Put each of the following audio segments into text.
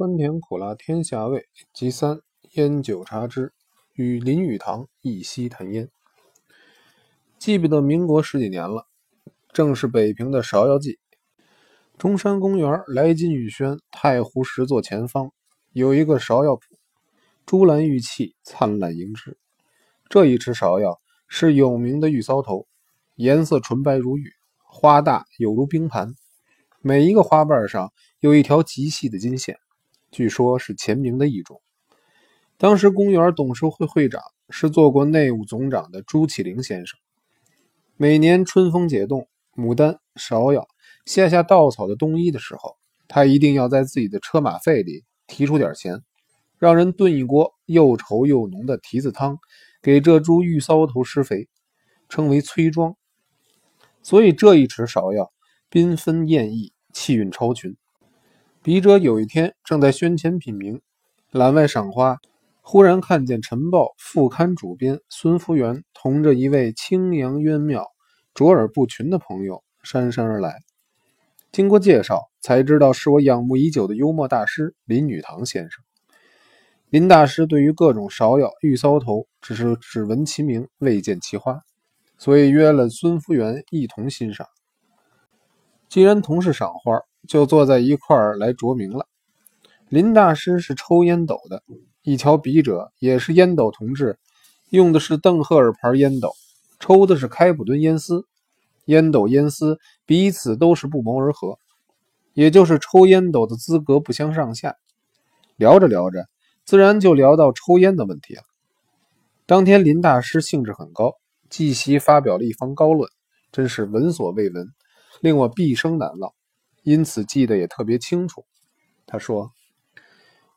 酸甜苦辣天下味，集三烟酒茶之。与林语堂一夕谈烟。记不得民国十几年了，正是北平的芍药季。中山公园来金雨轩太湖石座前方有一个芍药圃，珠兰玉砌，灿烂盈枝。这一池芍药是有名的玉搔头，颜色纯白如玉，花大有如冰盘，每一个花瓣上有一条极细的金线，据说是前明的一种。当时公园董事会会长是做过内务总长的朱启灵先生。每年春风解冻，牡丹、芍药下下稻草的冬衣的时候，他一定要在自己的车马费里提出点钱，让人炖一锅又稠又浓的蹄子汤，给这株玉搔头施肥，称为催庄。所以这一池芍药缤纷艳异，气韵超群。笔者有一天正在轩前品茗，栏外赏花。忽然看见《晨报》副刊主编孙福元同着一位清扬渊妙、卓尔不群的朋友姗姗而来。经过介绍，才知道是我仰慕已久的幽默大师林语堂先生。林大师对于各种芍药、玉搔头，只是只闻其名，未见其花，所以约了孙福元一同欣赏。既然同是赏花，就坐在一块儿来酌茗了。林大师是抽烟斗的。一瞧笔者也是烟斗同志，用的是邓赫尔牌烟斗，抽的是开普敦烟丝，烟斗烟丝彼此都是不谋而合，也就是抽烟斗的资格不相上下。聊着聊着，自然就聊到抽烟的问题了。当天林大师兴致很高，即席发表了一番高论，真是闻所未闻，令我毕生难忘，因此记得也特别清楚。他说。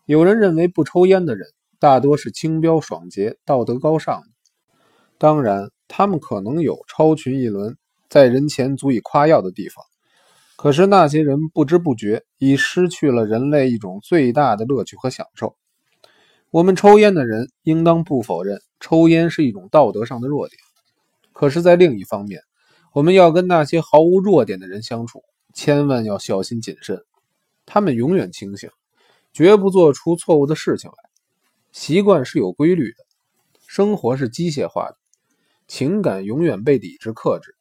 有人认为不抽烟的人大多是清标爽洁、道德高尚的，当然，他们可能有超群一轮，在人前足以夸耀的地方。可是那些人不知不觉已失去了人类一种最大的乐趣和享受。我们抽烟的人应当不否认抽烟是一种道德上的弱点，可是，在另一方面，我们要跟那些毫无弱点的人相处，千万要小心谨慎。他们永远清醒。绝不做出错误的事情来。习惯是有规律的，生活是机械化的，情感永远被理智克制。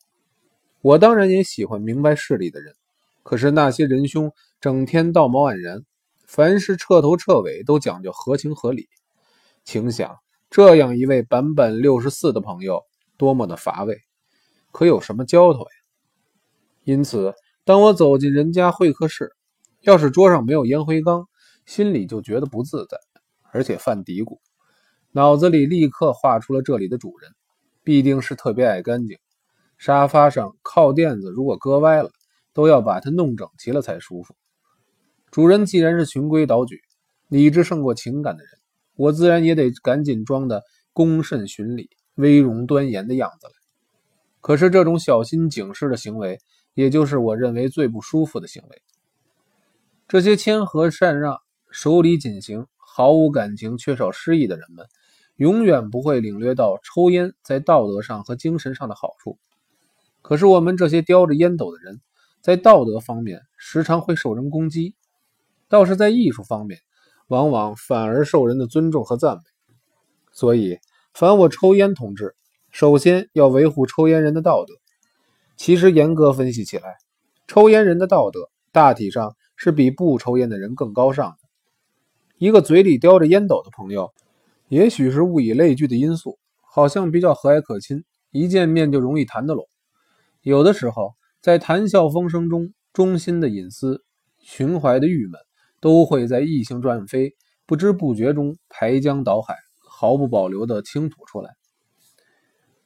我当然也喜欢明白事理的人，可是那些仁兄整天道貌岸然，凡事彻头彻尾都讲究合情合理，请想这样一位版本六十四的朋友多么的乏味，可有什么交头呀？因此，当我走进人家会客室，要是桌上没有烟灰缸，心里就觉得不自在，而且犯嘀咕，脑子里立刻画出了这里的主人，必定是特别爱干净。沙发上靠垫子如果搁歪了，都要把它弄整齐了才舒服。主人既然是循规蹈矩、理智胜过情感的人，我自然也得赶紧装的恭慎循礼、威容端严的样子来。可是这种小心警示的行为，也就是我认为最不舒服的行为。这些谦和善让。守礼谨行、毫无感情、缺少诗意的人们，永远不会领略到抽烟在道德上和精神上的好处。可是我们这些叼着烟斗的人，在道德方面时常会受人攻击，倒是在艺术方面，往往反而受人的尊重和赞美。所以，凡我抽烟同志，首先要维护抽烟人的道德。其实，严格分析起来，抽烟人的道德大体上是比不抽烟的人更高尚的。一个嘴里叼着烟斗的朋友，也许是物以类聚的因素，好像比较和蔼可亲，一见面就容易谈得拢。有的时候，在谈笑风生中，中心的隐私、寻怀的郁闷，都会在异性转飞、不知不觉中排江倒海，毫不保留地倾吐出来。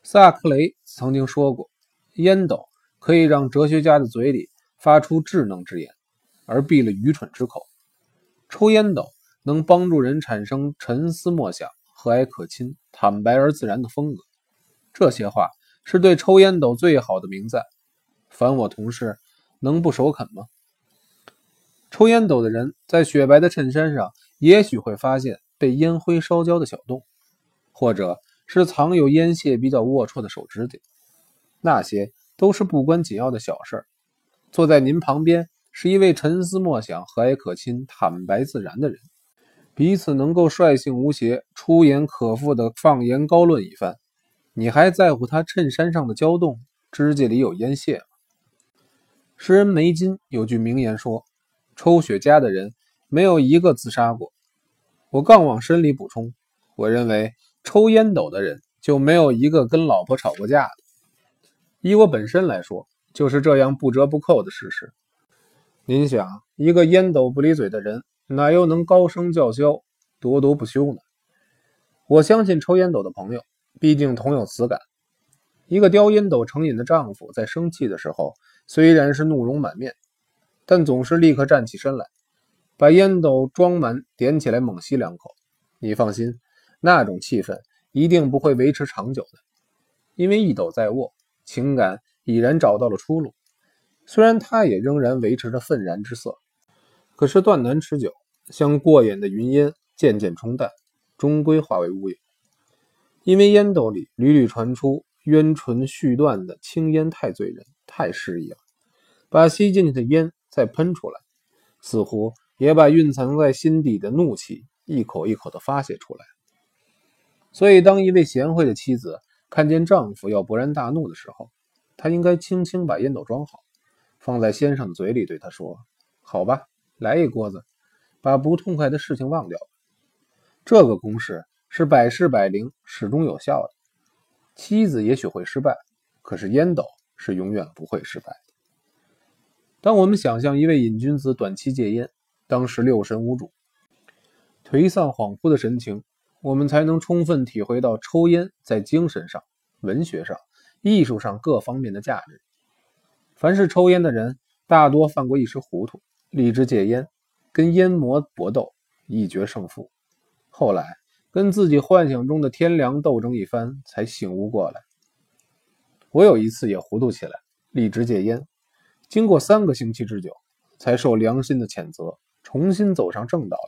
萨克雷曾经说过：“烟斗可以让哲学家的嘴里发出智能之言，而闭了愚蠢之口。”抽烟斗。能帮助人产生沉思默想、和蔼可亲、坦白而自然的风格。这些话是对抽烟斗最好的名赞。凡我同事能不首肯吗？抽烟斗的人在雪白的衬衫上，也许会发现被烟灰烧焦的小洞，或者是藏有烟屑比较龌龊的手指甲。那些都是不关紧要的小事儿。坐在您旁边，是一位沉思默想、和蔼可亲、坦白自然的人，彼此能够率性无邪、出言可复的放言高论一番。你还在乎他衬衫上的胶洞、指甲里有烟屑吗？诗人梅金有句名言说：“抽雪茄的人没有一个自杀过。”我更往深里补充，我认为抽烟斗的人就没有一个跟老婆吵过架的。以我本身来说，就是这样不折不扣的事实。您想，一个烟斗不离嘴的人，哪又能高声叫嚣、咄咄不休呢？我相信抽烟斗的朋友，毕竟同有此感。一个叼烟斗成瘾的丈夫，在生气的时候，虽然是怒容满面，但总是立刻站起身来，把烟斗装满，点起来猛吸两口。你放心，那种气氛一定不会维持长久的，因为一斗在握，情感已然找到了出路。虽然他也仍然维持着愤然之色，可是断难持久，像过眼的云烟，渐渐冲淡，终归化为乌有。因为烟斗里屡屡传出。冤唇续断的青烟太醉人，太诗意了。把吸进去的烟再喷出来，似乎也把蕴藏在心底的怒气一口一口的发泄出来。所以，当一位贤惠的妻子看见丈夫要勃然大怒的时候，她应该轻轻把烟斗装好，放在先生嘴里，对他说：“好吧，来一锅子，把不痛快的事情忘掉。”这个公式是百试百灵，始终有效的。妻子也许会失败，可是烟斗是永远不会失败的。当我们想象一位瘾君子短期戒烟，当时六神无主、颓丧恍惚的神情，我们才能充分体会到抽烟在精神上、文学上、艺术上各方面的价值。凡是抽烟的人，大多犯过一时糊涂，立志戒烟，跟烟魔搏斗，一决胜负，后来。跟自己幻想中的天良斗争一番，才醒悟过来。我有一次也糊涂起来，立志戒烟，经过三个星期之久，才受良心的谴责，重新走上正道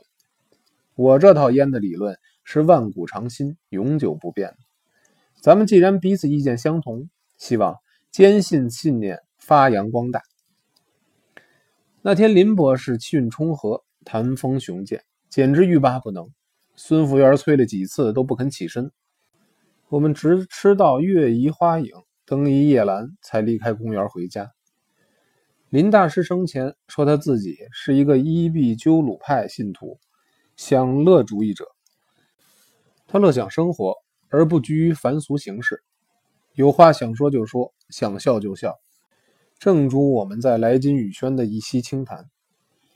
我这套烟的理论是万古长新、永久不变的。咱们既然彼此意见相同，希望坚信信念，发扬光大。那天林博士气运冲和，谈风雄健，简直欲罢不能。孙福元催了几次都不肯起身，我们直吃到月移花影，灯移夜阑，才离开公园回家。林大师生前说他自己是一个伊壁鸠鲁派信徒，享乐主义者。他乐享生活，而不拘于凡俗形式，有话想说就说，想笑就笑，正如我们在来金雨轩的一席清谈。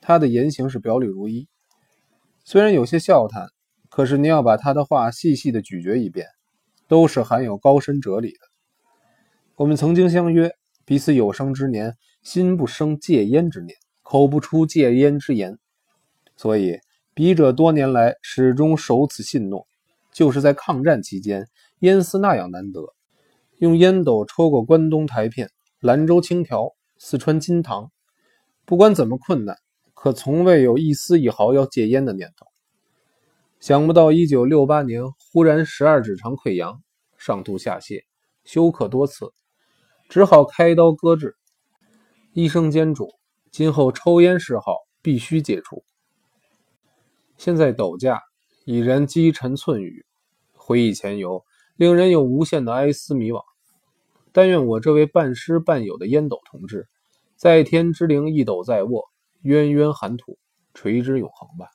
他的言行是表里如一，虽然有些笑谈。可是，你要把他的话细细的咀嚼一遍，都是含有高深哲理的。我们曾经相约，彼此有生之年，心不生戒烟之念，口不出戒烟之言。所以，笔者多年来始终守此信诺，就是在抗战期间，烟丝那样难得，用烟斗抽过关东台片、兰州青条、四川金堂，不管怎么困难，可从未有一丝一毫要戒烟的念头。想不到，一九六八年忽然十二指肠溃疡，上吐下泻，休克多次，只好开刀割治。医生煎嘱，今后抽烟嗜好必须戒除。现在斗架已然积尘寸雨，回忆前游，令人有无限的哀思迷惘。但愿我这位半师半友的烟斗同志，在天之灵一斗在握，渊渊寒土垂之永恒吧。